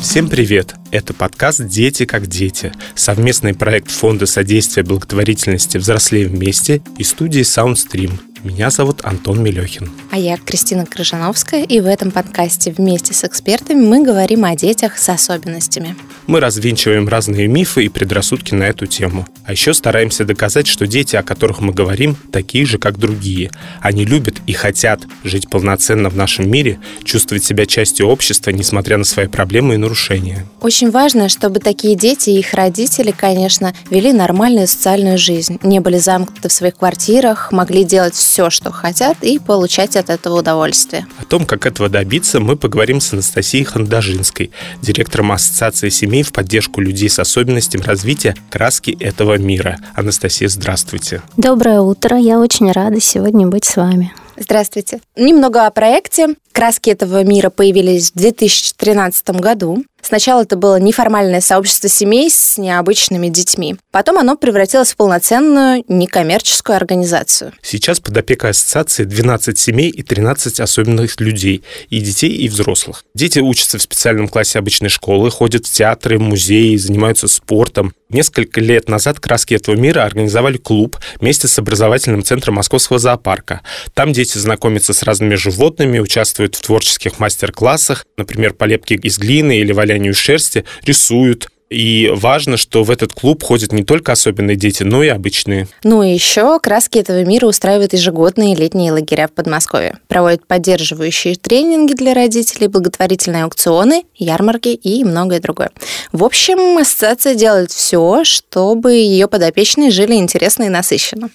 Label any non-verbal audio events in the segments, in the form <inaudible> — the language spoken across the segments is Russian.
Всем привет! Это подкаст «Дети как дети» — совместный проект Фонда содействия благотворительности «Взрослее вместе» и студии Soundstream — меня зовут Антон Мелехин. А я Кристина Крыжановская, и в этом подкасте вместе с экспертами мы говорим о детях с особенностями. Мы развенчиваем разные мифы и предрассудки на эту тему. А еще стараемся доказать, что дети, о которых мы говорим, такие же, как другие. Они любят и хотят жить полноценно в нашем мире, чувствовать себя частью общества, несмотря на свои проблемы и нарушения. Очень важно, чтобы такие дети и их родители, конечно, вели нормальную социальную жизнь, не были замкнуты в своих квартирах, могли делать все все, что хотят, и получать от этого удовольствие. О том, как этого добиться, мы поговорим с Анастасией Хандажинской, директором Ассоциации семей в поддержку людей с особенностями развития краски этого мира. Анастасия, здравствуйте. Доброе утро. Я очень рада сегодня быть с вами. Здравствуйте. Немного о проекте. Краски этого мира появились в 2013 году. Сначала это было неформальное сообщество семей с необычными детьми. Потом оно превратилось в полноценную некоммерческую организацию. Сейчас под опекой ассоциации 12 семей и 13 особенных людей, и детей, и взрослых. Дети учатся в специальном классе обычной школы, ходят в театры, музеи, занимаются спортом. Несколько лет назад «Краски этого мира» организовали клуб вместе с образовательным центром Московского зоопарка. Там дети знакомятся с разными животными, участвуют в творческих мастер-классах, например, по лепке из глины или валянию валянию шерсти, рисуют, и важно, что в этот клуб ходят не только особенные дети, но и обычные. Ну и еще краски этого мира устраивают ежегодные летние лагеря в Подмосковье. Проводят поддерживающие тренинги для родителей, благотворительные аукционы, ярмарки и многое другое. В общем, ассоциация делает все, чтобы ее подопечные жили интересно и насыщенно.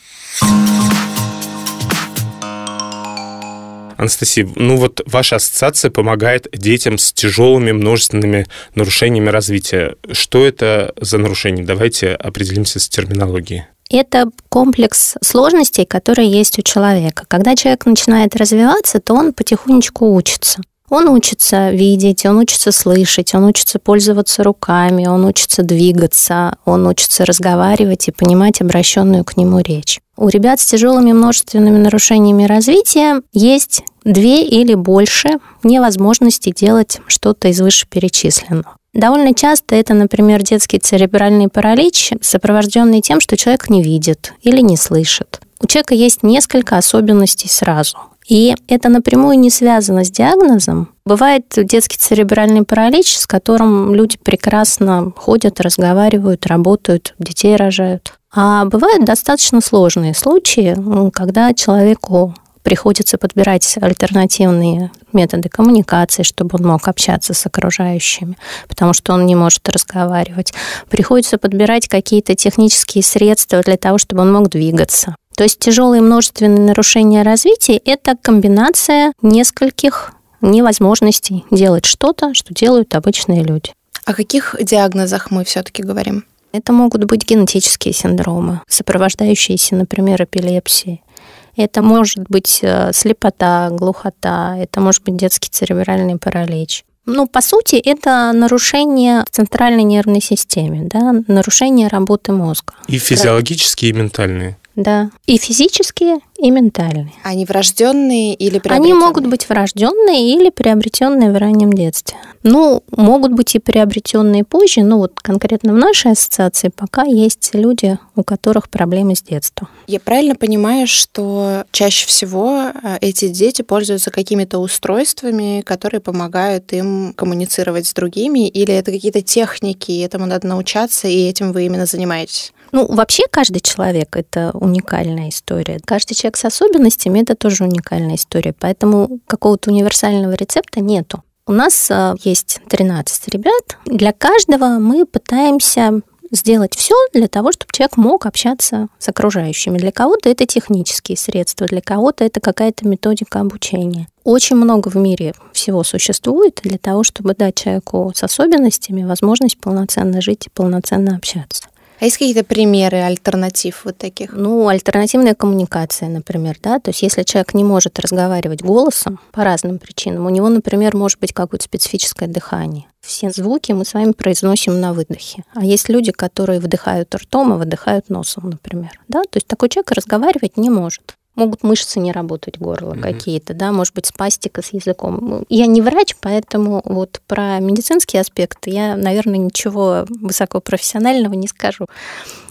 Анастасия, ну вот ваша ассоциация помогает детям с тяжелыми множественными нарушениями развития. Что это за нарушения? Давайте определимся с терминологией. Это комплекс сложностей, которые есть у человека. Когда человек начинает развиваться, то он потихонечку учится. Он учится видеть, он учится слышать, он учится пользоваться руками, он учится двигаться, он учится разговаривать и понимать обращенную к нему речь. У ребят с тяжелыми множественными нарушениями развития есть две или больше невозможности делать что-то из вышеперечисленного. Довольно часто это, например, детский церебральный паралич, сопровожденный тем, что человек не видит или не слышит. У человека есть несколько особенностей сразу. И это напрямую не связано с диагнозом. Бывает детский церебральный паралич, с которым люди прекрасно ходят, разговаривают, работают, детей рожают. А бывают достаточно сложные случаи, когда человеку приходится подбирать альтернативные методы коммуникации, чтобы он мог общаться с окружающими, потому что он не может разговаривать. Приходится подбирать какие-то технические средства для того, чтобы он мог двигаться. То есть тяжелые множественные нарушения развития – это комбинация нескольких невозможностей делать что-то, что делают обычные люди. О каких диагнозах мы все-таки говорим? Это могут быть генетические синдромы, сопровождающиеся, например, эпилепсией. Это может быть э, слепота, глухота, это может быть детский церебральный паралич. Ну, по сути, это нарушение в центральной нервной системе, да, нарушение работы мозга. И физиологические, и ментальные. Да. И физические, и ментальные. Они врожденные или приобретенные? Они могут быть врожденные или приобретенные в раннем детстве. Ну, могут быть и приобретенные позже, но вот конкретно в нашей ассоциации пока есть люди, у которых проблемы с детства. Я правильно понимаю, что чаще всего э, эти дети пользуются какими-то устройствами, которые помогают им коммуницировать с другими, или это какие-то техники, этому надо научаться, и этим вы именно занимаетесь? Ну, вообще каждый человек – это уникальная история. Каждый человек с особенностями – это тоже уникальная история. Поэтому какого-то универсального рецепта нету. У нас а, есть 13 ребят. Для каждого мы пытаемся сделать все для того, чтобы человек мог общаться с окружающими. Для кого-то это технические средства, для кого-то это какая-то методика обучения. Очень много в мире всего существует для того, чтобы дать человеку с особенностями возможность полноценно жить и полноценно общаться. А есть какие-то примеры альтернатив вот таких? Ну, альтернативная коммуникация, например, да, то есть если человек не может разговаривать голосом по разным причинам, у него, например, может быть какое-то специфическое дыхание. Все звуки мы с вами произносим на выдохе. А есть люди, которые вдыхают ртом, а выдыхают носом, например. Да? То есть такой человек разговаривать не может. Могут мышцы не работать горла mm-hmm. какие-то, да, может быть, спастика с языком. Я не врач, поэтому вот про медицинские аспекты я, наверное, ничего высокопрофессионального не скажу.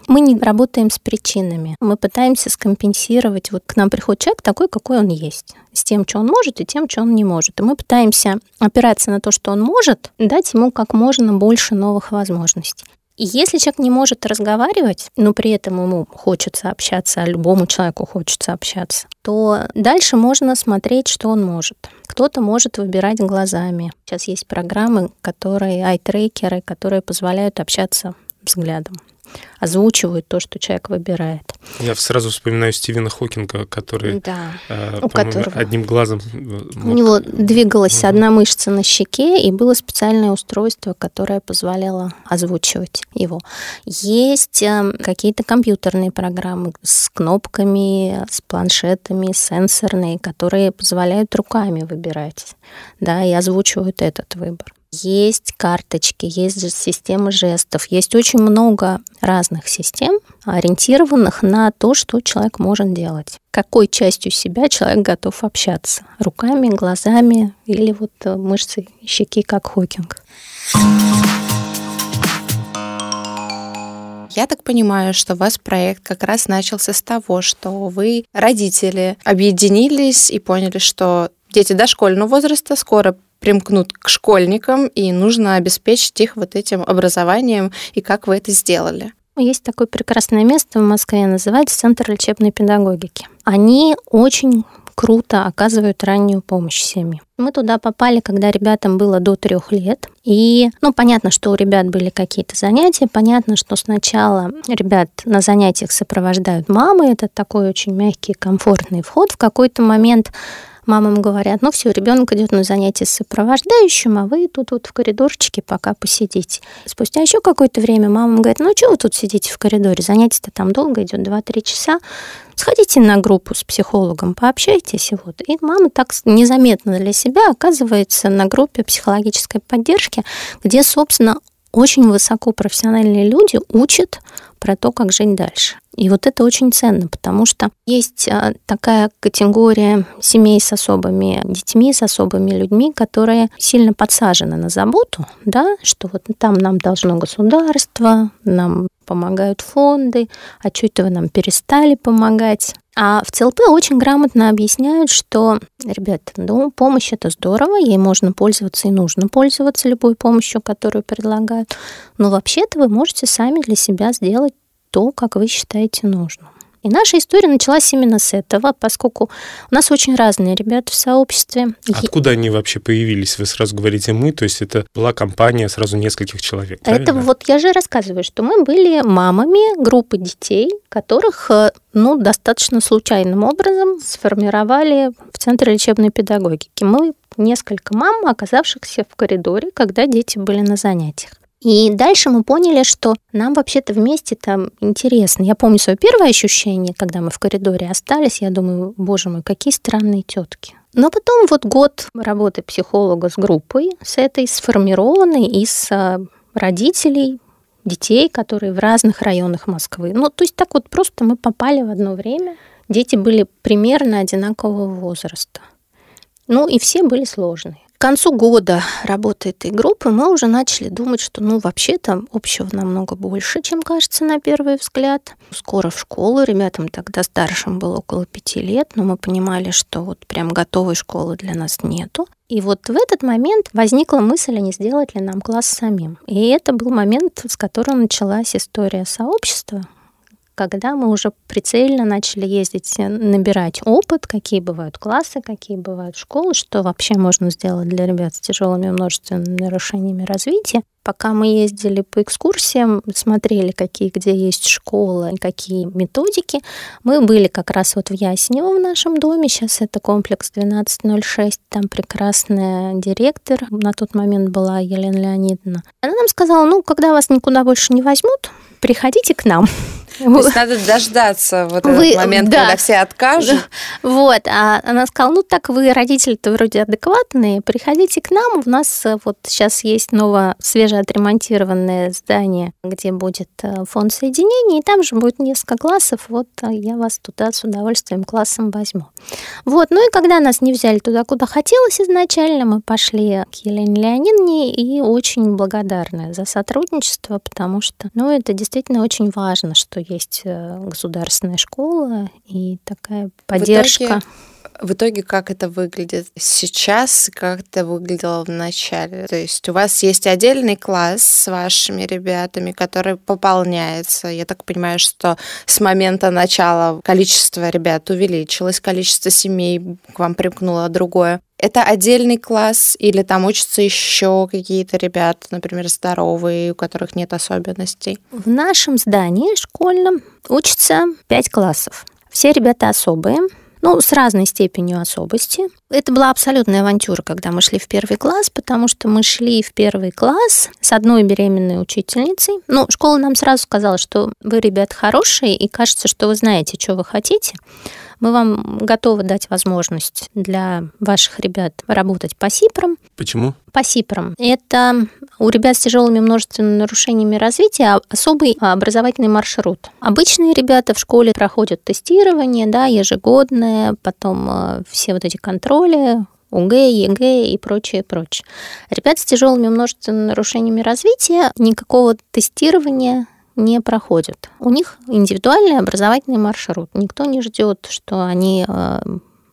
Мы не работаем с причинами. Мы пытаемся скомпенсировать. Вот к нам приходит человек такой, какой он есть. С тем, что он может, и тем, что он не может. И мы пытаемся опираться на то, что он может, дать ему как можно больше новых возможностей. И если человек не может разговаривать, но при этом ему хочется общаться, а любому человеку хочется общаться, то дальше можно смотреть, что он может. Кто-то может выбирать глазами. Сейчас есть программы, которые, айтрекеры, которые позволяют общаться взглядом озвучивают то, что человек выбирает. Я сразу вспоминаю Стивена Хокинга, который да, э, у которого одним глазом... Мог... У него двигалась угу. одна мышца на щеке, и было специальное устройство, которое позволяло озвучивать его. Есть э, какие-то компьютерные программы с кнопками, с планшетами, сенсорные, которые позволяют руками выбирать, да, и озвучивают этот выбор. Есть карточки, есть же системы жестов, есть очень много разных систем, ориентированных на то, что человек может делать. Какой частью себя человек готов общаться? Руками, глазами или вот э, мышцы щеки, как Хокинг? Я так понимаю, что у вас проект как раз начался с того, что вы, родители, объединились и поняли, что дети дошкольного возраста скоро примкнут к школьникам, и нужно обеспечить их вот этим образованием. И как вы это сделали? Есть такое прекрасное место в Москве, называется Центр лечебной педагогики. Они очень круто оказывают раннюю помощь семье. Мы туда попали, когда ребятам было до трех лет. И, ну, понятно, что у ребят были какие-то занятия. Понятно, что сначала ребят на занятиях сопровождают мамы. Это такой очень мягкий, комфортный вход. В какой-то момент мамам говорят, ну все, ребенок идет на занятие с сопровождающим, а вы тут вот в коридорчике пока посидите. Спустя еще какое-то время мама говорит, ну что вы тут сидите в коридоре, занятие-то там долго идет, 2-3 часа, сходите на группу с психологом, пообщайтесь. И, вот. и мама так незаметно для себя оказывается на группе психологической поддержки, где, собственно, очень высоко профессиональные люди учат про то, как жить дальше. И вот это очень ценно, потому что есть а, такая категория семей с особыми детьми, с особыми людьми, которые сильно подсажены на заботу, да, что вот там нам должно государство, нам помогают фонды, а что это вы нам перестали помогать? А в ЦЛП очень грамотно объясняют, что, ребята, ну, помощь это здорово, ей можно пользоваться и нужно пользоваться любой помощью, которую предлагают. Но вообще-то вы можете сами для себя сделать то, как вы считаете нужным. И наша история началась именно с этого, поскольку у нас очень разные ребята в сообществе. Откуда они вообще появились? Вы сразу говорите «мы», то есть это была компания сразу нескольких человек, правильно? Это вот я же рассказываю, что мы были мамами группы детей, которых э, ну, достаточно случайным образом сформировали в Центре лечебной педагогики. Мы несколько мам, оказавшихся в коридоре, когда дети были на занятиях. И дальше мы поняли, что нам вообще-то вместе там интересно. Я помню свое первое ощущение, когда мы в коридоре остались. Я думаю, боже мой, какие странные тетки. Но потом вот год работы психолога с группой, с этой сформированной из а, родителей, детей, которые в разных районах Москвы. Ну, то есть так вот просто мы попали в одно время. Дети были примерно одинакового возраста. Ну, и все были сложные. К концу года работы этой группы мы уже начали думать, что ну вообще-то общего намного больше, чем кажется на первый взгляд. Скоро в школу, ребятам тогда старшим было около пяти лет, но мы понимали, что вот прям готовой школы для нас нету. И вот в этот момент возникла мысль, а не сделать ли нам класс самим. И это был момент, с которого началась история сообщества, когда мы уже прицельно начали ездить, э, набирать опыт, какие бывают классы, какие бывают школы, что вообще можно сделать для ребят с тяжелыми множественными нарушениями развития. Пока мы ездили по экскурсиям, смотрели, какие где есть школы, какие методики, мы были как раз вот в Яснево в нашем доме, сейчас это комплекс 1206, там прекрасная директор, на тот момент была Елена Леонидовна. Она нам сказала, ну, когда вас никуда больше не возьмут, приходите к нам. То есть надо дождаться вот вы, этот момент, да. когда все откажут. <laughs> Вот, а она сказала, ну так вы родители-то вроде адекватные, приходите к нам, у нас э, вот сейчас есть новая свежая уже отремонтированное здание, где будет э, фонд соединения, и там же будет несколько классов. Вот э, я вас туда с удовольствием классом возьму. Вот, ну и когда нас не взяли туда, куда хотелось изначально, мы пошли к Елене Леонидовне и очень благодарны за сотрудничество, потому что, ну, это действительно очень важно, что есть э, государственная школа и такая поддержка. В итоге в итоге как это выглядит сейчас, как это выглядело в начале? То есть у вас есть отдельный класс с вашими ребятами, который пополняется. Я так понимаю, что с момента начала количество ребят увеличилось, количество семей к вам примкнуло другое. Это отдельный класс или там учатся еще какие-то ребята, например, здоровые, у которых нет особенностей? В нашем здании школьном учатся пять классов. Все ребята особые, ну, с разной степенью особости. Это была абсолютная авантюра, когда мы шли в первый класс, потому что мы шли в первый класс с одной беременной учительницей. Ну, школа нам сразу сказала, что вы, ребят, хорошие, и кажется, что вы знаете, что вы хотите. Мы вам готовы дать возможность для ваших ребят работать по СИПРам. Почему? По СИПРам. Это у ребят с тяжелыми множественными нарушениями развития особый образовательный маршрут. Обычные ребята в школе проходят тестирование, да, ежегодное, потом э, все вот эти контроли, ОГЭ, ЕГЭ и прочее, прочее. Ребята с тяжелыми множественными нарушениями развития никакого тестирования не проходят. У них индивидуальный образовательный маршрут. Никто не ждет, что они э,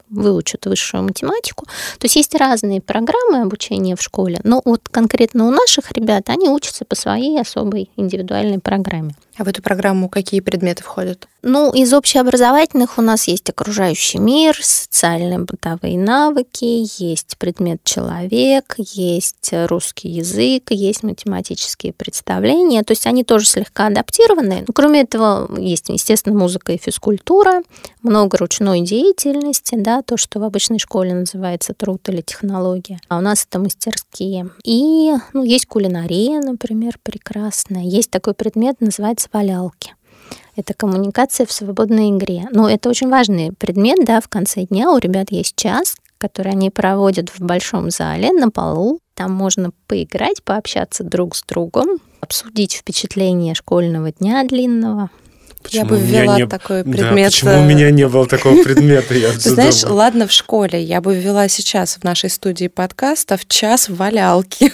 выучат высшую математику. То есть есть разные программы обучения в школе, но вот конкретно у наших ребят они учатся по своей особой индивидуальной программе. А в эту программу какие предметы входят? Ну, из общеобразовательных у нас есть окружающий мир, социальные бытовые навыки, есть предмет человек, есть русский язык, есть математические представления. То есть они тоже слегка адаптированы. Но, кроме этого, есть, естественно, музыка и физкультура, много ручной деятельности, да, то, что в обычной школе называется труд или технология. А у нас это мастерские. И ну, есть кулинария, например, прекрасная. Есть такой предмет, называется валялки. Это коммуникация в свободной игре. Но это очень важный предмет, да, в конце дня у ребят есть час, который они проводят в большом зале на полу. Там можно поиграть, пообщаться друг с другом, обсудить впечатления школьного дня длинного. Почему я бы ввела не... такой предмет. Да, почему у меня не было такого предмета? Я <laughs> Ты знаешь, ладно в школе, я бы ввела сейчас в нашей студии подкаста в час валялки,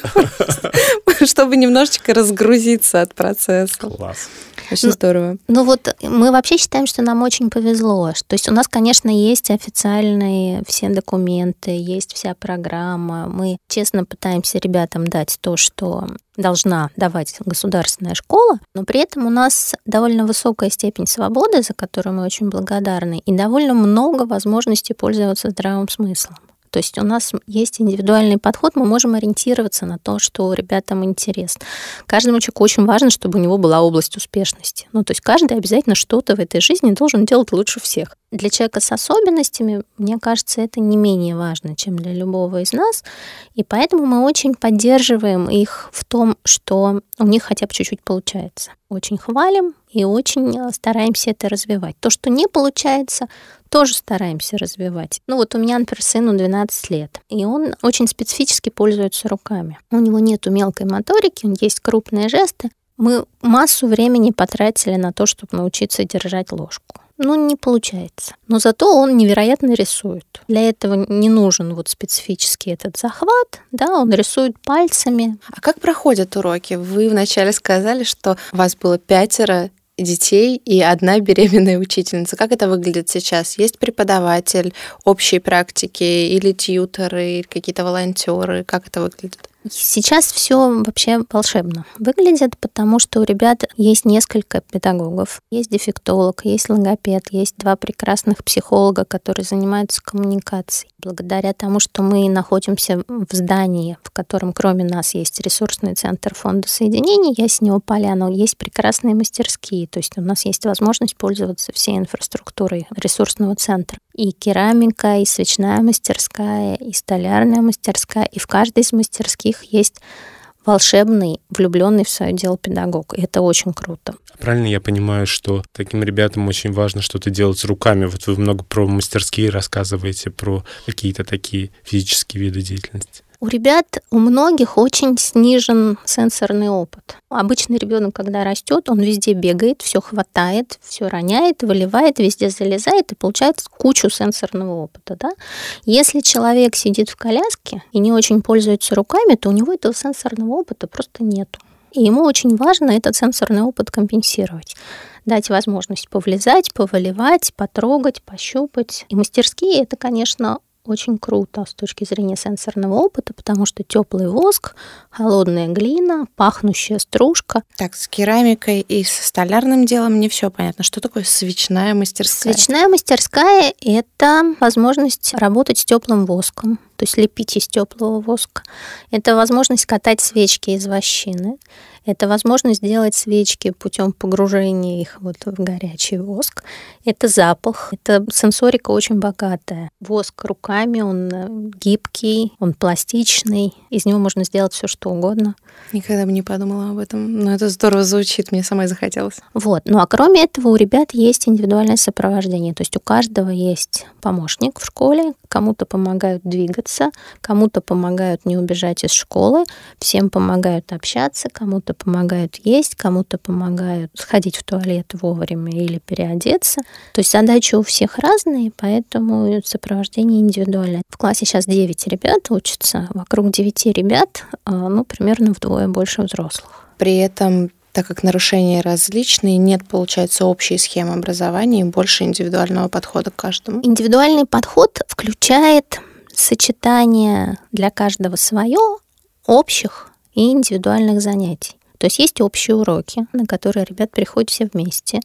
<laughs> <laughs> чтобы немножечко разгрузиться от процесса. Класс. Очень ну, здорово. Ну вот мы вообще считаем, что нам очень повезло. То есть у нас, конечно, есть официальные все документы, есть вся программа. Мы честно пытаемся ребятам дать то, что должна давать государственная школа, но при этом у нас довольно высокая степень свободы, за которую мы очень благодарны, и довольно много возможностей пользоваться здравым смыслом. То есть у нас есть индивидуальный подход, мы можем ориентироваться на то, что ребятам интересно. Каждому человеку очень важно, чтобы у него была область успешности. Ну, то есть каждый обязательно что-то в этой жизни должен делать лучше всех. Для человека с особенностями, мне кажется, это не менее важно, чем для любого из нас. И поэтому мы очень поддерживаем их в том, что у них хотя бы чуть-чуть получается. Очень хвалим и очень э, стараемся это развивать. То, что не получается, тоже стараемся развивать. Ну вот у меня, например, сыну 12 лет, и он очень специфически пользуется руками. У него нет мелкой моторики, он есть крупные жесты. Мы массу времени потратили на то, чтобы научиться держать ложку. Ну, не получается. Но зато он невероятно рисует. Для этого не нужен вот специфический этот захват, да, он рисует пальцами. А как проходят уроки? Вы вначале сказали, что у вас было пятеро детей и одна беременная учительница. Как это выглядит сейчас? Есть преподаватель общей практики или тьютеры, или какие-то волонтеры? Как это выглядит? Сейчас все вообще волшебно выглядит, потому что у ребят есть несколько педагогов. Есть дефектолог, есть логопед, есть два прекрасных психолога, которые занимаются коммуникацией. Благодаря тому, что мы находимся в здании, в котором кроме нас есть ресурсный центр фонда соединений Яснева Поляна, есть прекрасные мастерские. То есть у нас есть возможность пользоваться всей инфраструктурой ресурсного центра. И керамика, и свечная мастерская, и столярная мастерская. И в каждой из мастерских есть волшебный, влюбленный в свое дело педагог. И это очень круто. Правильно я понимаю, что таким ребятам очень важно что-то делать с руками. Вот вы много про мастерские рассказываете, про какие-то такие физические виды деятельности. У ребят, у многих очень снижен сенсорный опыт. Обычный ребенок, когда растет, он везде бегает, все хватает, все роняет, выливает, везде залезает и получает кучу сенсорного опыта. Да? Если человек сидит в коляске и не очень пользуется руками, то у него этого сенсорного опыта просто нету. И ему очень важно этот сенсорный опыт компенсировать дать возможность повлезать, повыливать, потрогать, пощупать. И мастерские это, конечно, очень круто с точки зрения сенсорного опыта, потому что теплый воск, холодная глина, пахнущая стружка. Так, с керамикой и с столярным делом не все понятно. Что такое свечная мастерская? Свечная мастерская – это возможность работать с теплым воском, то есть лепить из теплого воска. Это возможность катать свечки из вощины. Это возможность сделать свечки путем погружения их вот в горячий воск. Это запах. Это сенсорика очень богатая. Воск руками, он э, гибкий, он пластичный. Из него можно сделать все что угодно. Никогда бы не подумала об этом. Но это здорово звучит, мне самой захотелось. Вот. Ну а кроме этого у ребят есть индивидуальное сопровождение. То есть у каждого есть помощник в школе, кому-то помогают двигаться, кому-то помогают не убежать из школы, всем помогают общаться, кому-то помогают есть, кому-то помогают сходить в туалет вовремя или переодеться. То есть задачи у всех разные, поэтому сопровождение индивидуальное. В классе сейчас 9 ребят учатся, вокруг 9 ребят, а, ну, примерно вдвое больше взрослых. При этом так как нарушения различные, нет, получается, общей схемы образования и больше индивидуального подхода к каждому. Индивидуальный подход включает сочетание для каждого свое общих и индивидуальных занятий. То есть есть общие уроки, на которые ребят приходят все вместе.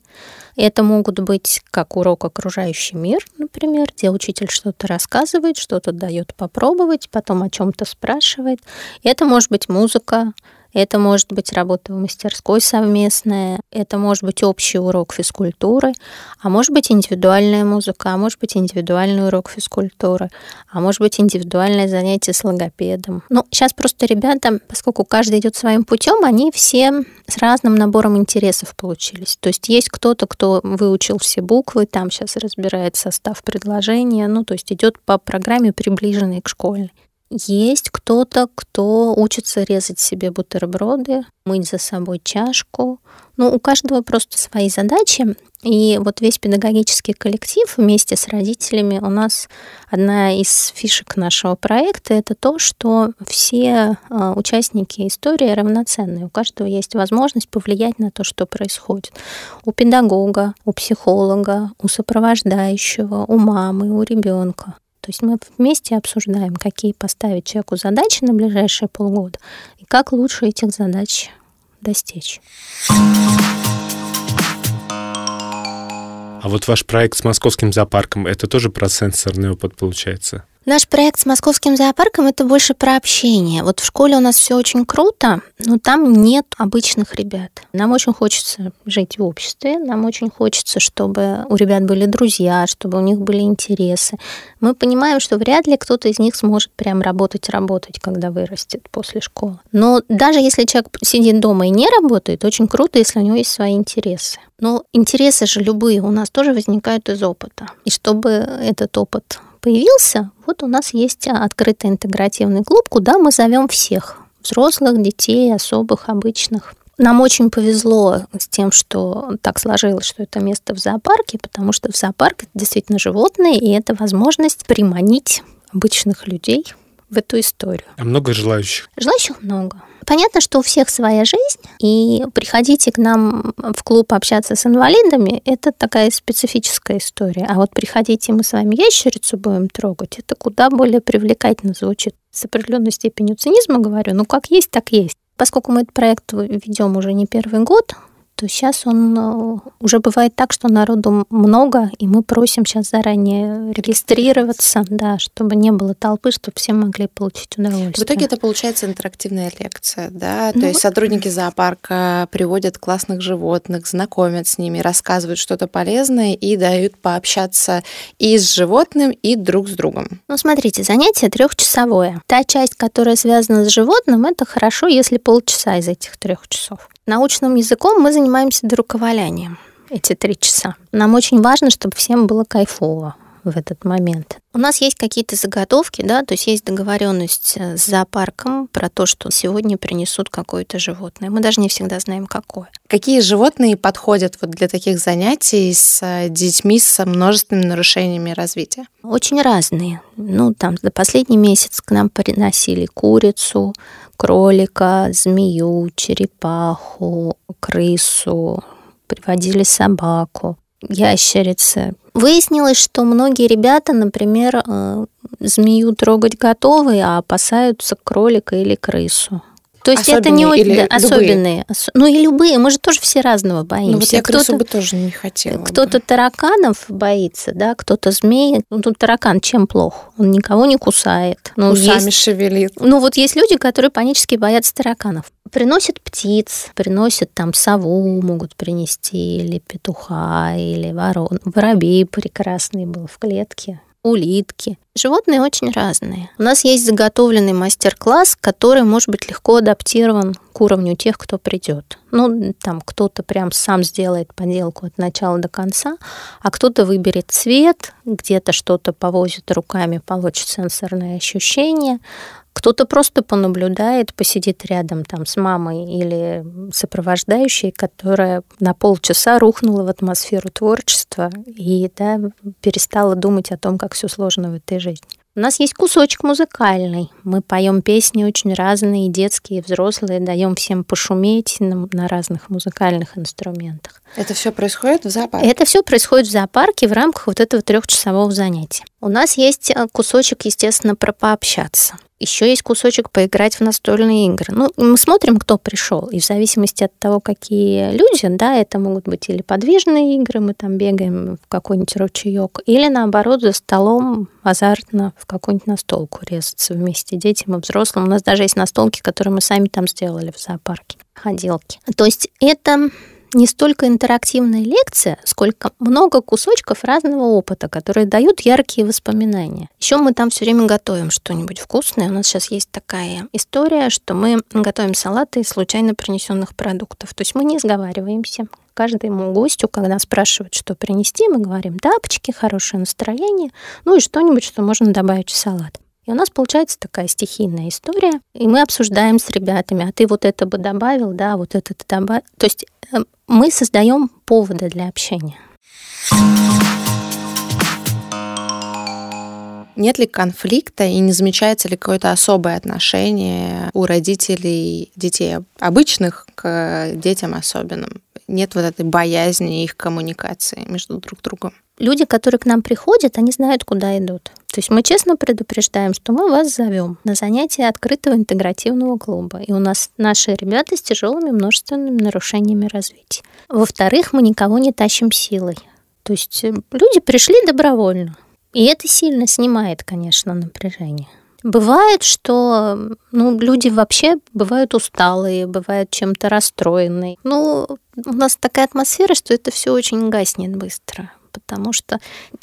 Это могут быть как урок «Окружающий мир», например, где учитель что-то рассказывает, что-то дает попробовать, потом о чем-то спрашивает. Это может быть музыка, это может быть работа в мастерской совместная, это может быть общий урок физкультуры, а может быть индивидуальная музыка, а может быть индивидуальный урок физкультуры, а может быть индивидуальное занятие с логопедом. Ну, сейчас просто ребята, поскольку каждый идет своим путем, они все с разным набором интересов получились. То есть есть кто-то, кто выучил все буквы, там сейчас разбирает состав предложения, ну, то есть идет по программе, приближенной к школьной. Есть кто-то, кто учится резать себе бутерброды, мыть за собой чашку. Ну, у каждого просто свои задачи. И вот весь педагогический коллектив вместе с родителями у нас одна из фишек нашего проекта это то, что все а, участники истории равноценные. У каждого есть возможность повлиять на то, что происходит. У педагога, у психолога, у сопровождающего, у мамы, у ребенка. То есть мы вместе обсуждаем, какие поставить человеку задачи на ближайшие полгода и как лучше этих задач достичь. А вот ваш проект с московским зоопарком, это тоже про сенсорный опыт получается? Наш проект с московским зоопарком это больше про общение. Вот в школе у нас все очень круто, но там нет обычных ребят. Нам очень хочется жить в обществе, нам очень хочется, чтобы у ребят были друзья, чтобы у них были интересы. Мы понимаем, что вряд ли кто-то из них сможет прям работать-работать, когда вырастет после школы. Но даже если человек сидит дома и не работает, очень круто, если у него есть свои интересы. Но интересы же любые у нас тоже возникают из опыта. И чтобы этот опыт появился, вот у нас есть открытый интегративный клуб, куда мы зовем всех взрослых, детей, особых, обычных. Нам очень повезло с тем, что так сложилось, что это место в зоопарке, потому что в зоопарк действительно животные, и это возможность приманить обычных людей в эту историю. А много желающих? Желающих много. Понятно, что у всех своя жизнь, и приходите к нам в клуб общаться с инвалидами, это такая специфическая история. А вот приходите, мы с вами ящерицу будем трогать, это куда более привлекательно звучит. С определенной степенью цинизма говорю, ну как есть, так есть. Поскольку мы этот проект ведем уже не первый год, то сейчас он э, уже бывает так, что народу много, и мы просим сейчас заранее регистрироваться, да, чтобы не было толпы, чтобы все могли получить удовольствие. В итоге это получается интерактивная лекция, да, то ну, есть сотрудники зоопарка приводят классных животных, знакомят с ними, рассказывают что-то полезное и дают пообщаться и с животным, и друг с другом. Ну, смотрите, занятие трехчасовое. Та часть, которая связана с животным, это хорошо, если полчаса из этих трех часов. Научным языком мы занимаемся доруковалянием эти три часа. Нам очень важно, чтобы всем было кайфово в этот момент. У нас есть какие-то заготовки, да, то есть есть договоренность э, с зоопарком про то, что сегодня принесут какое-то животное. Мы даже не всегда знаем, какое. Какие животные подходят вот для таких занятий с э, детьми с множественными нарушениями развития? Очень разные. Ну, там за последний месяц к нам приносили курицу, кролика, змею, черепаху, крысу, приводили собаку, ящерицы. Выяснилось, что многие ребята, например, э, змею трогать готовы, а опасаются кролика или крысу. То есть особенные это не очень да, особенные. Ну и любые, мы же тоже все разного боимся. Ну вот я крысу бы тоже не хотела. Кто-то тараканов боится, да, кто-то змеи. Ну тут таракан чем плох? Он никого не кусает. Ну, Усами есть... шевелит. Ну вот есть люди, которые панически боятся тараканов. Приносят птиц, приносят там сову, могут принести, или петуха, или ворон. Воробей прекрасный был в клетке улитки. Животные очень разные. У нас есть заготовленный мастер-класс, который может быть легко адаптирован к уровню тех, кто придет. Ну, там кто-то прям сам сделает поделку от начала до конца, а кто-то выберет цвет, где-то что-то повозит руками, получит сенсорное ощущение, кто-то просто понаблюдает, посидит рядом там с мамой или сопровождающей, которая на полчаса рухнула в атмосферу творчества и да, перестала думать о том, как все сложно в этой жизни. У нас есть кусочек музыкальный. Мы поем песни очень разные, детские, взрослые, даем всем пошуметь на, на разных музыкальных инструментах. Это все происходит в зоопарке? Это все происходит в зоопарке в рамках вот этого трехчасового занятия. У нас есть э, кусочек, естественно, про пообщаться. Еще есть кусочек поиграть в настольные игры. Ну, мы смотрим, кто пришел. И в зависимости от того, какие люди, да, это могут быть или подвижные игры, мы там бегаем в какой-нибудь ручеек, или наоборот за столом азартно в какую-нибудь настолку резаться вместе детям и взрослым. У нас даже есть настолки, которые мы сами там сделали в зоопарке, ходилки. То есть это не столько интерактивная лекция, сколько много кусочков разного опыта, которые дают яркие воспоминания. Еще мы там все время готовим что-нибудь вкусное. У нас сейчас есть такая история, что мы готовим салаты из случайно принесенных продуктов. То есть мы не сговариваемся. Каждому гостю, когда спрашивают, что принести, мы говорим тапочки, хорошее настроение, ну и что-нибудь, что можно добавить в салат. И у нас получается такая стихийная история, и мы обсуждаем с ребятами, а ты вот это бы добавил, да, вот это ты добавил. То есть эм, мы создаем поводы для общения. Нет ли конфликта и не замечается ли какое-то особое отношение у родителей детей обычных к детям особенным? Нет вот этой боязни их коммуникации между друг другом? Люди, которые к нам приходят, они знают, куда идут. То есть мы честно предупреждаем, что мы вас зовем на занятия открытого интегративного клуба. И у нас наши ребята с тяжелыми множественными нарушениями развития. Во-вторых, мы никого не тащим силой. То есть э, люди пришли добровольно. И это сильно снимает, конечно, напряжение. Бывает, что ну, люди вообще бывают усталые, бывают чем-то расстроенные. Ну, у нас такая атмосфера, что это все очень гаснет быстро потому что,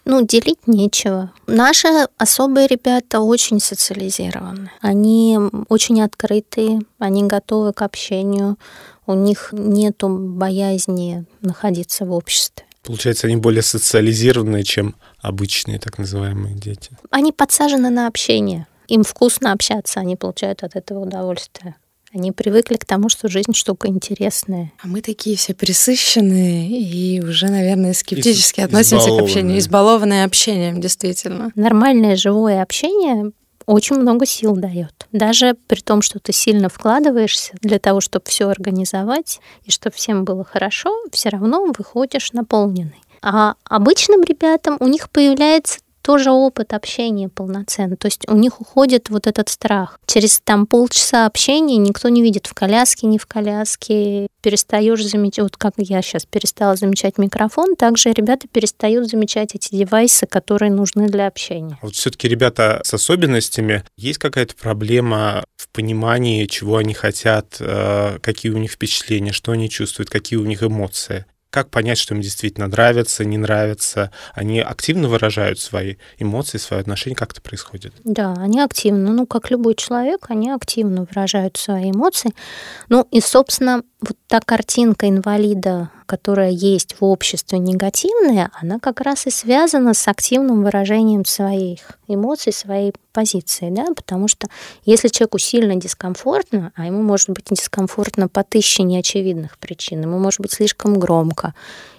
ну, делить нечего. Наши особые ребята очень социализированы. Они очень открытые, они готовы к общению, у них нету боязни находиться в обществе. Получается, они более социализированные, чем обычные так называемые дети. Они подсажены на общение. Им вкусно общаться, они получают от этого удовольствие. Они привыкли к тому, что жизнь штука интересная. А мы такие все присыщенные и уже, наверное, скептически Из, относимся к общению. Избалованные общением, действительно. Nормальное живое общение очень много сил дает. Даже при том, что ты сильно вкладываешься для того, чтобы все организовать и чтобы всем было хорошо, все равно выходишь наполненный. А обычным ребятам у них появляется тоже опыт общения полноценный. То есть у них уходит вот этот страх. Через там полчаса общения никто не видит в коляске, не в коляске. Перестаешь замечать, вот как я сейчас перестала замечать микрофон, также ребята перестают замечать эти девайсы, которые нужны для общения. Вот все-таки ребята с особенностями, есть какая-то проблема в понимании, чего они хотят, э, какие у них впечатления, что они чувствуют, какие у них эмоции? Как понять, что им действительно нравится, не нравится? Они активно выражают свои эмоции, свои отношения? Как это происходит? Да, они активно. Ну, как любой человек, они активно выражают свои эмоции. Ну, и, собственно, вот та картинка инвалида которая есть в обществе негативная, она как раз и связана с активным выражением своих эмоций, своей позиции, да, потому что если человеку сильно дискомфортно, а ему может быть дискомфортно по тысяче неочевидных причин, ему может быть слишком громко,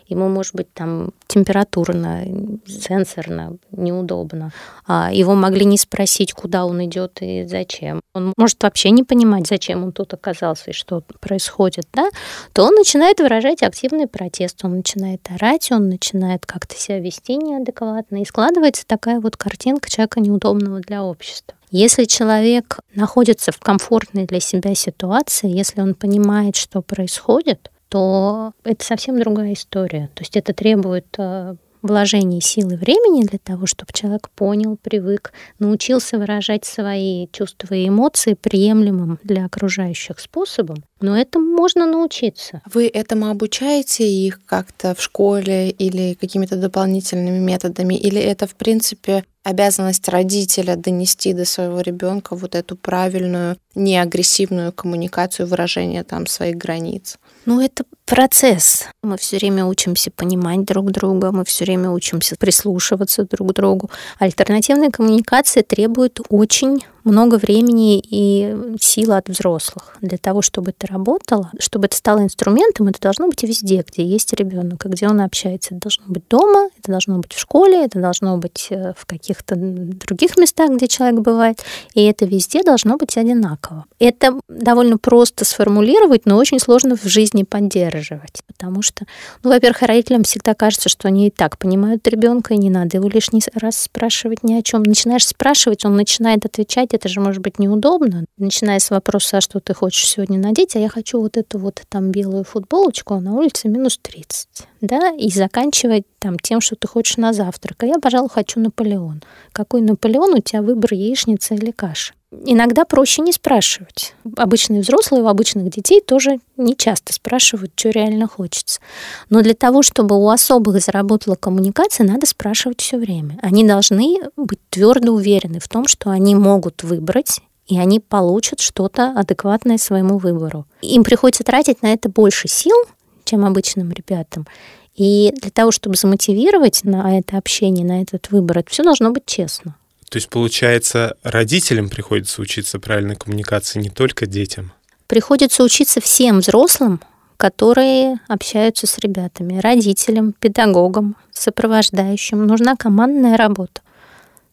ему может быть там температурно, сенсорно, неудобно. А его могли не спросить, куда он идет и зачем. Он может вообще не понимать, зачем он тут оказался и что происходит, да, то он начинает выражать активный протест, он начинает орать, он начинает как-то себя вести неадекватно, и складывается такая вот картинка человека неудобного для общества. Если человек находится в комфортной для себя ситуации, если он понимает, что происходит, то это совсем другая история. То есть это требует э, вложений силы времени для того, чтобы человек понял, привык, научился выражать свои чувства и эмоции приемлемым для окружающих способом. Но этому можно научиться. Вы этому обучаете их как-то в школе или какими-то дополнительными методами? Или это, в принципе, обязанность родителя донести до своего ребенка вот эту правильную, неагрессивную коммуникацию, выражение там своих границ? Ну, это процесс. Мы все время учимся понимать друг друга, мы все время учимся прислушиваться друг к другу. Альтернативная коммуникация требует очень много времени и силы от взрослых. Для того, чтобы это работало, чтобы это стало инструментом, это должно быть везде, где есть ребенок, где он общается. Это должно быть дома, это должно быть в школе, это должно быть э, в каких-то других местах, где человек бывает. И это везде должно быть одинаково. Это довольно просто сформулировать, но очень сложно в жизни поддерживать. Потому что, ну, во-первых, родителям всегда кажется, что они и так понимают ребенка, и не надо его лишний раз спрашивать ни о чем. Начинаешь спрашивать, он начинает отвечать, это же может быть неудобно. Начиная с вопроса, а что ты хочешь сегодня надеть, а я хочу вот эту вот там белую футболочку, а на улице минус 30, да, и заканчивать там тем, что ты хочешь на завтрак. А я, пожалуй, хочу Наполеон. Какой Наполеон? У тебя выбор яичница или каша. Иногда проще не спрашивать. Обычные взрослые у обычных детей тоже не часто спрашивают, что реально хочется. Но для того, чтобы у особых заработала коммуникация, надо спрашивать все время. Они должны быть твердо уверены в том, что они могут выбрать и они получат что-то адекватное своему выбору. Им приходится тратить на это больше сил, чем обычным ребятам. И для того, чтобы замотивировать на это общение, на этот выбор, это все должно быть честно. То есть, получается, родителям приходится учиться правильной коммуникации, не только детям? Приходится учиться всем взрослым, которые общаются с ребятами, родителям, педагогам, сопровождающим. Нужна командная работа.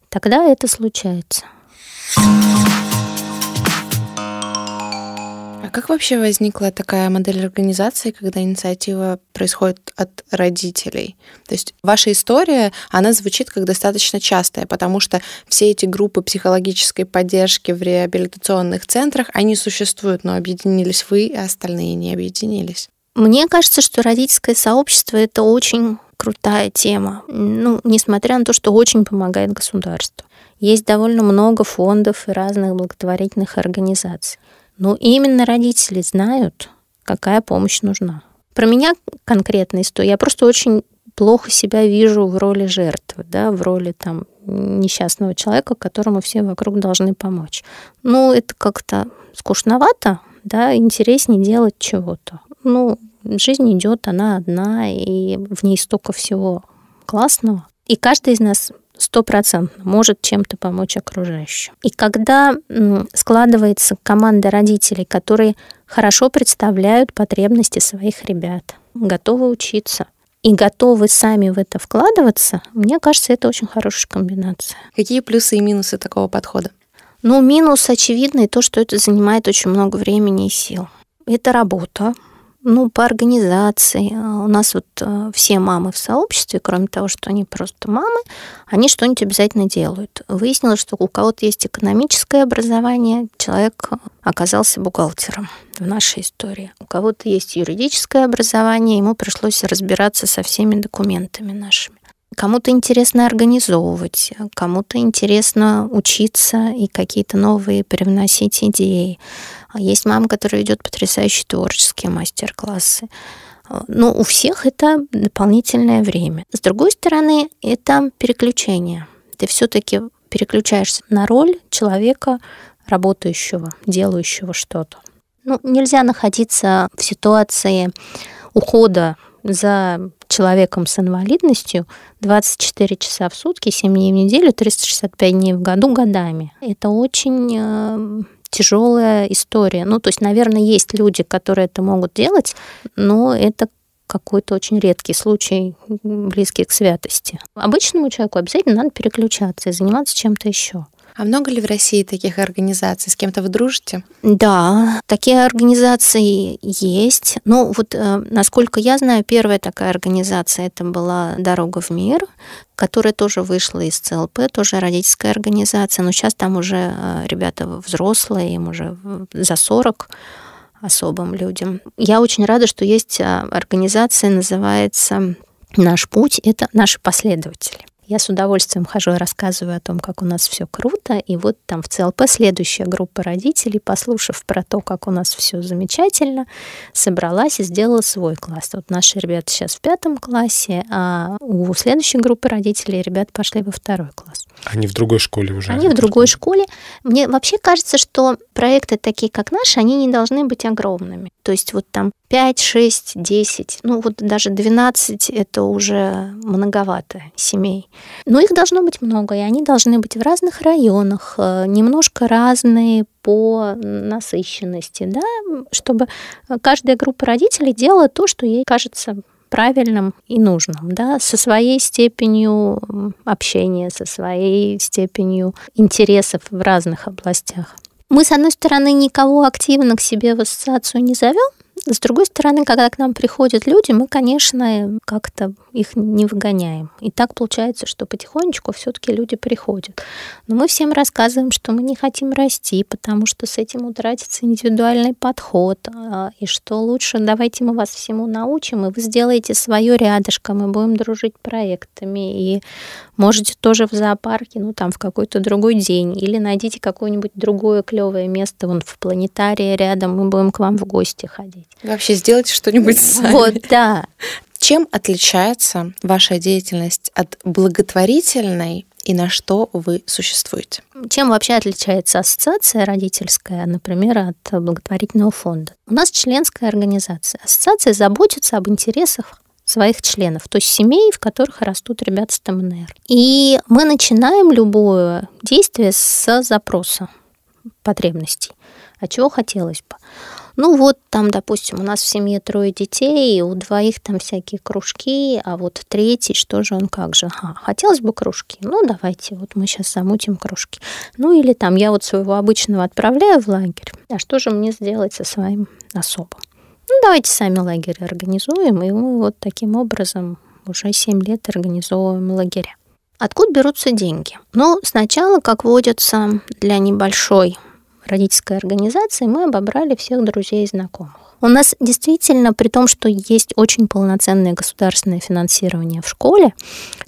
Тогда это случается. Как вообще возникла такая модель организации, когда инициатива происходит от родителей? То есть ваша история, она звучит как достаточно частая, потому что все эти группы психологической поддержки в реабилитационных центрах, они существуют, но объединились вы, и остальные не объединились. Мне кажется, что родительское сообщество — это очень крутая тема. Ну, несмотря на то, что очень помогает государству. Есть довольно много фондов и разных благотворительных организаций. Но именно родители знают, какая помощь нужна. Про меня конкретная история. Я просто очень плохо себя вижу в роли жертвы, да, в роли там несчастного человека, которому все вокруг должны помочь. Ну, это как-то скучновато, да, интереснее делать чего-то. Ну, жизнь идет, она одна, и в ней столько всего классного. И каждый из нас стопроцентно может чем-то помочь окружающим. И когда складывается команда родителей, которые хорошо представляют потребности своих ребят, готовы учиться, и готовы сами в это вкладываться, мне кажется, это очень хорошая комбинация. Какие плюсы и минусы такого подхода? Ну, минус очевидный то, что это занимает очень много времени и сил. Это работа, ну, по организации. У нас вот э, все мамы в сообществе, кроме того, что они просто мамы, они что-нибудь обязательно делают. Выяснилось, что у кого-то есть экономическое образование, человек оказался бухгалтером в нашей истории. У кого-то есть юридическое образование, ему пришлось разбираться со всеми документами нашими. Кому-то интересно организовывать, кому-то интересно учиться и какие-то новые привносить идеи. Есть мама, которая ведет потрясающие творческие мастер-классы. Но у всех это дополнительное время. С другой стороны, это переключение. Ты все-таки переключаешься на роль человека, работающего, делающего что-то. Ну, нельзя находиться в ситуации ухода за человеком с инвалидностью 24 часа в сутки, 7 дней в неделю, 365 дней в году годами. Это очень э, тяжелая история. Ну, то есть, наверное, есть люди, которые это могут делать, но это какой-то очень редкий случай, близкий к святости. Обычному человеку обязательно надо переключаться и заниматься чем-то еще. А много ли в России таких организаций? С кем-то вы дружите? Да, такие организации есть. Ну, вот, э, насколько я знаю, первая такая организация это была «Дорога в мир», которая тоже вышла из ЦЛП, тоже родительская организация, но сейчас там уже э, ребята взрослые, им уже за 40 особым людям. Я очень рада, что есть э, организация, называется «Наш путь» — это наши последователи. Я с удовольствием хожу и рассказываю о том, как у нас все круто. И вот там в ЦЛП следующая группа родителей, послушав про то, как у нас все замечательно, собралась и сделала свой класс. Вот наши ребята сейчас в пятом классе, а у следующей группы родителей ребята пошли во второй класс. Они в другой школе уже. Они в другой школе. Мне вообще кажется, что проекты такие, как наши, они не должны быть огромными. То есть вот там 5, 6, 10, ну вот даже 12 это уже многовато семей. Но их должно быть много, и они должны быть в разных районах, э, немножко разные по насыщенности, да, чтобы каждая группа родителей делала то, что ей кажется правильным и нужным, да, со своей степенью общения, со своей степенью интересов в разных областях. Мы, с одной стороны, никого активно к себе в ассоциацию не зовем, с другой стороны, когда к нам приходят люди, мы, конечно, как-то их не выгоняем. И так получается, что потихонечку все-таки люди приходят. Но мы всем рассказываем, что мы не хотим расти, потому что с этим утратится индивидуальный подход. А, и что лучше давайте мы вас всему научим, и вы сделаете свое рядышком, мы будем дружить проектами. И можете тоже в зоопарке, ну там в какой-то другой день, или найдите какое-нибудь другое клевое место, вон в планетарии рядом, мы будем к вам в гости ходить. Вообще сделайте что-нибудь <laughs> сами. Вот, да. Чем отличается ваша деятельность от благотворительной и на что вы существуете? Чем вообще отличается ассоциация родительская, например, от благотворительного фонда? У нас членская организация. Ассоциация заботится об интересах своих членов, то есть семей, в которых растут ребята с ТМНР. И мы начинаем любое действие с запроса потребностей. А чего хотелось бы? Ну вот там, допустим, у нас в семье трое детей, у двоих там всякие кружки, а вот третий, что же он, как же? Ага, хотелось бы кружки. Ну, давайте, вот мы сейчас замутим кружки. Ну, или там я вот своего обычного отправляю в лагерь, а что же мне сделать со своим особым? Ну, давайте сами лагерь организуем, и мы вот таким образом уже 7 лет организовываем лагеря. Откуда берутся деньги? Ну, сначала, как водится, для небольшой родительской организации мы обобрали всех друзей и знакомых. У нас действительно, при том, что есть очень полноценное государственное финансирование в школе,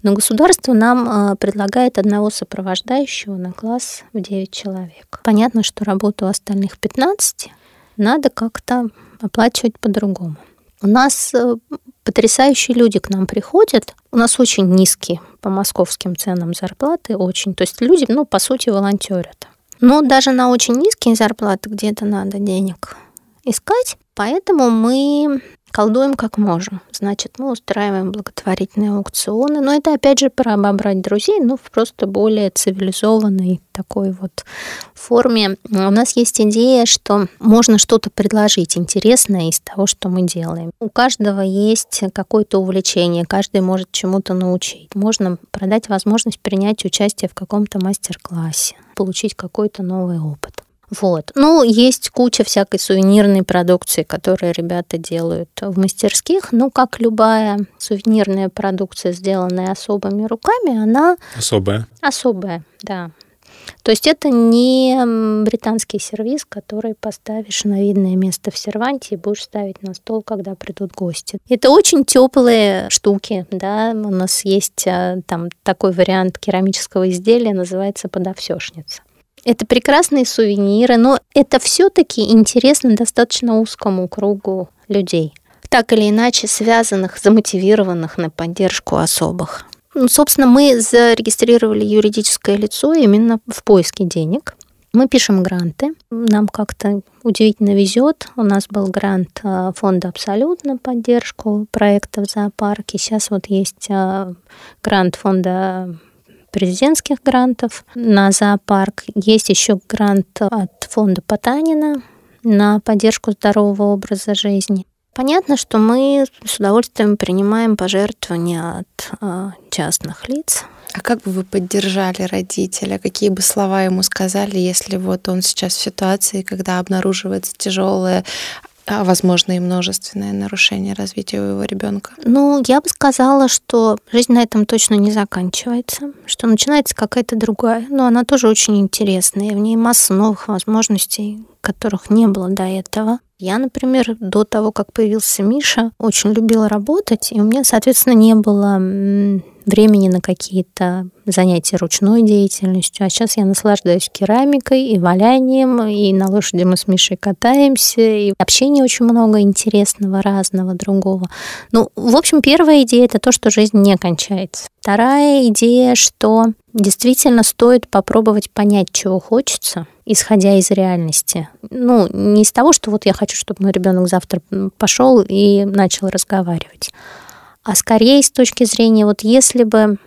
но государство нам э, предлагает одного сопровождающего на класс в 9 человек. Понятно, что работу остальных 15 надо как-то оплачивать по-другому. У нас э, потрясающие люди к нам приходят. У нас очень низкие по московским ценам зарплаты, очень. То есть люди, ну, по сути, волонтерят. Но даже на очень низкие зарплаты где-то надо денег искать. Поэтому мы колдуем как можем. Значит, мы устраиваем благотворительные аукционы. Но это опять же про обобрать друзей, но в просто более цивилизованной такой вот форме. У нас есть идея, что можно что-то предложить интересное из того, что мы делаем. У каждого есть какое-то увлечение, каждый может чему-то научить. Можно продать возможность принять участие в каком-то мастер-классе, получить какой-то новый опыт. Вот. Ну, есть куча всякой сувенирной продукции, которую ребята делают в мастерских. Ну, как любая сувенирная продукция, сделанная особыми руками, она... Особая. Особая, да. То есть это не британский сервис, который поставишь на видное место в серванте и будешь ставить на стол, когда придут гости. Это очень теплые штуки, да. У нас есть а, там такой вариант керамического изделия, называется подовсешница. Это прекрасные сувениры, но это все-таки интересно достаточно узкому кругу людей, так или иначе связанных, замотивированных на поддержку особых. Собственно, мы зарегистрировали юридическое лицо именно в поиске денег. Мы пишем гранты. Нам как-то удивительно везет. У нас был грант э, фонда «Абсолют» на поддержку проекта в зоопарке. Сейчас вот есть э, грант фонда президентских грантов на зоопарк. Есть еще грант от фонда Потанина на поддержку здорового образа жизни. Понятно, что мы с удовольствием принимаем пожертвования от э, частных лиц. А как бы вы поддержали родителя? Какие бы слова ему сказали, если вот он сейчас в ситуации, когда обнаруживается тяжелое а, возможно, и множественное нарушение развития у его ребенка? Ну, я бы сказала, что жизнь на этом точно не заканчивается, что начинается какая-то другая, но она тоже очень интересная, в ней масса новых возможностей, которых не было до этого. Я, например, до того, как появился Миша, очень любила работать, и у меня, соответственно, не было времени на какие-то занятия ручной деятельностью. А сейчас я наслаждаюсь керамикой и валянием, и на лошади мы с Мишей катаемся, и общения очень много интересного, разного, другого. Ну, в общем, первая идея — это то, что жизнь не кончается. Вторая идея, что действительно стоит попробовать понять, чего хочется, исходя из реальности. Ну, не из того, что вот я хочу, чтобы мой ребенок завтра пошел и начал разговаривать, а скорее с точки зрения, вот если бы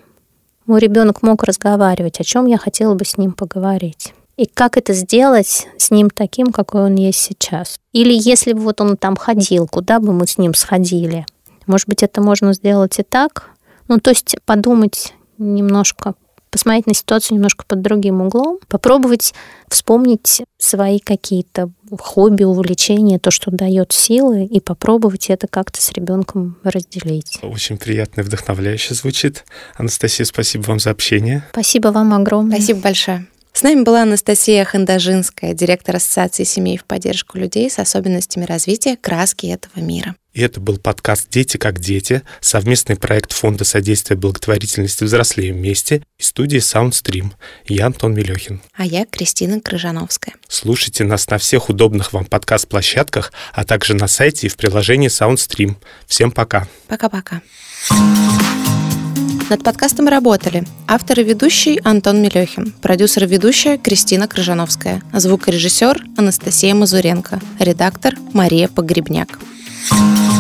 мой ребенок мог разговаривать, о чем я хотела бы с ним поговорить. И как это сделать с ним таким, какой он есть сейчас? Или если бы вот он там ходил, куда бы мы с ним сходили? Может быть, это можно сделать и так? Ну, то есть подумать немножко посмотреть на ситуацию немножко под другим углом, попробовать вспомнить свои какие-то хобби, увлечения, то, что дает силы, и попробовать это как-то с ребенком разделить. Очень приятно и вдохновляюще звучит. Анастасия, спасибо вам за общение. Спасибо вам огромное. Спасибо большое. С нами была Анастасия Хандажинская, директор Ассоциации семей в поддержку людей с особенностями развития краски этого мира. И это был подкаст «Дети как дети», совместный проект Фонда содействия благотворительности «Взрослеем вместе» и студии «Саундстрим». Я Антон Мелехин. А я Кристина Крыжановская. Слушайте нас на всех удобных вам подкаст-площадках, а также на сайте и в приложении Soundstream. Всем пока. Пока-пока. Над подкастом работали автор и ведущий Антон Мелехин, продюсер и ведущая Кристина Крыжановская, звукорежиссер Анастасия Мазуренко, редактор Мария Погребняк. thank you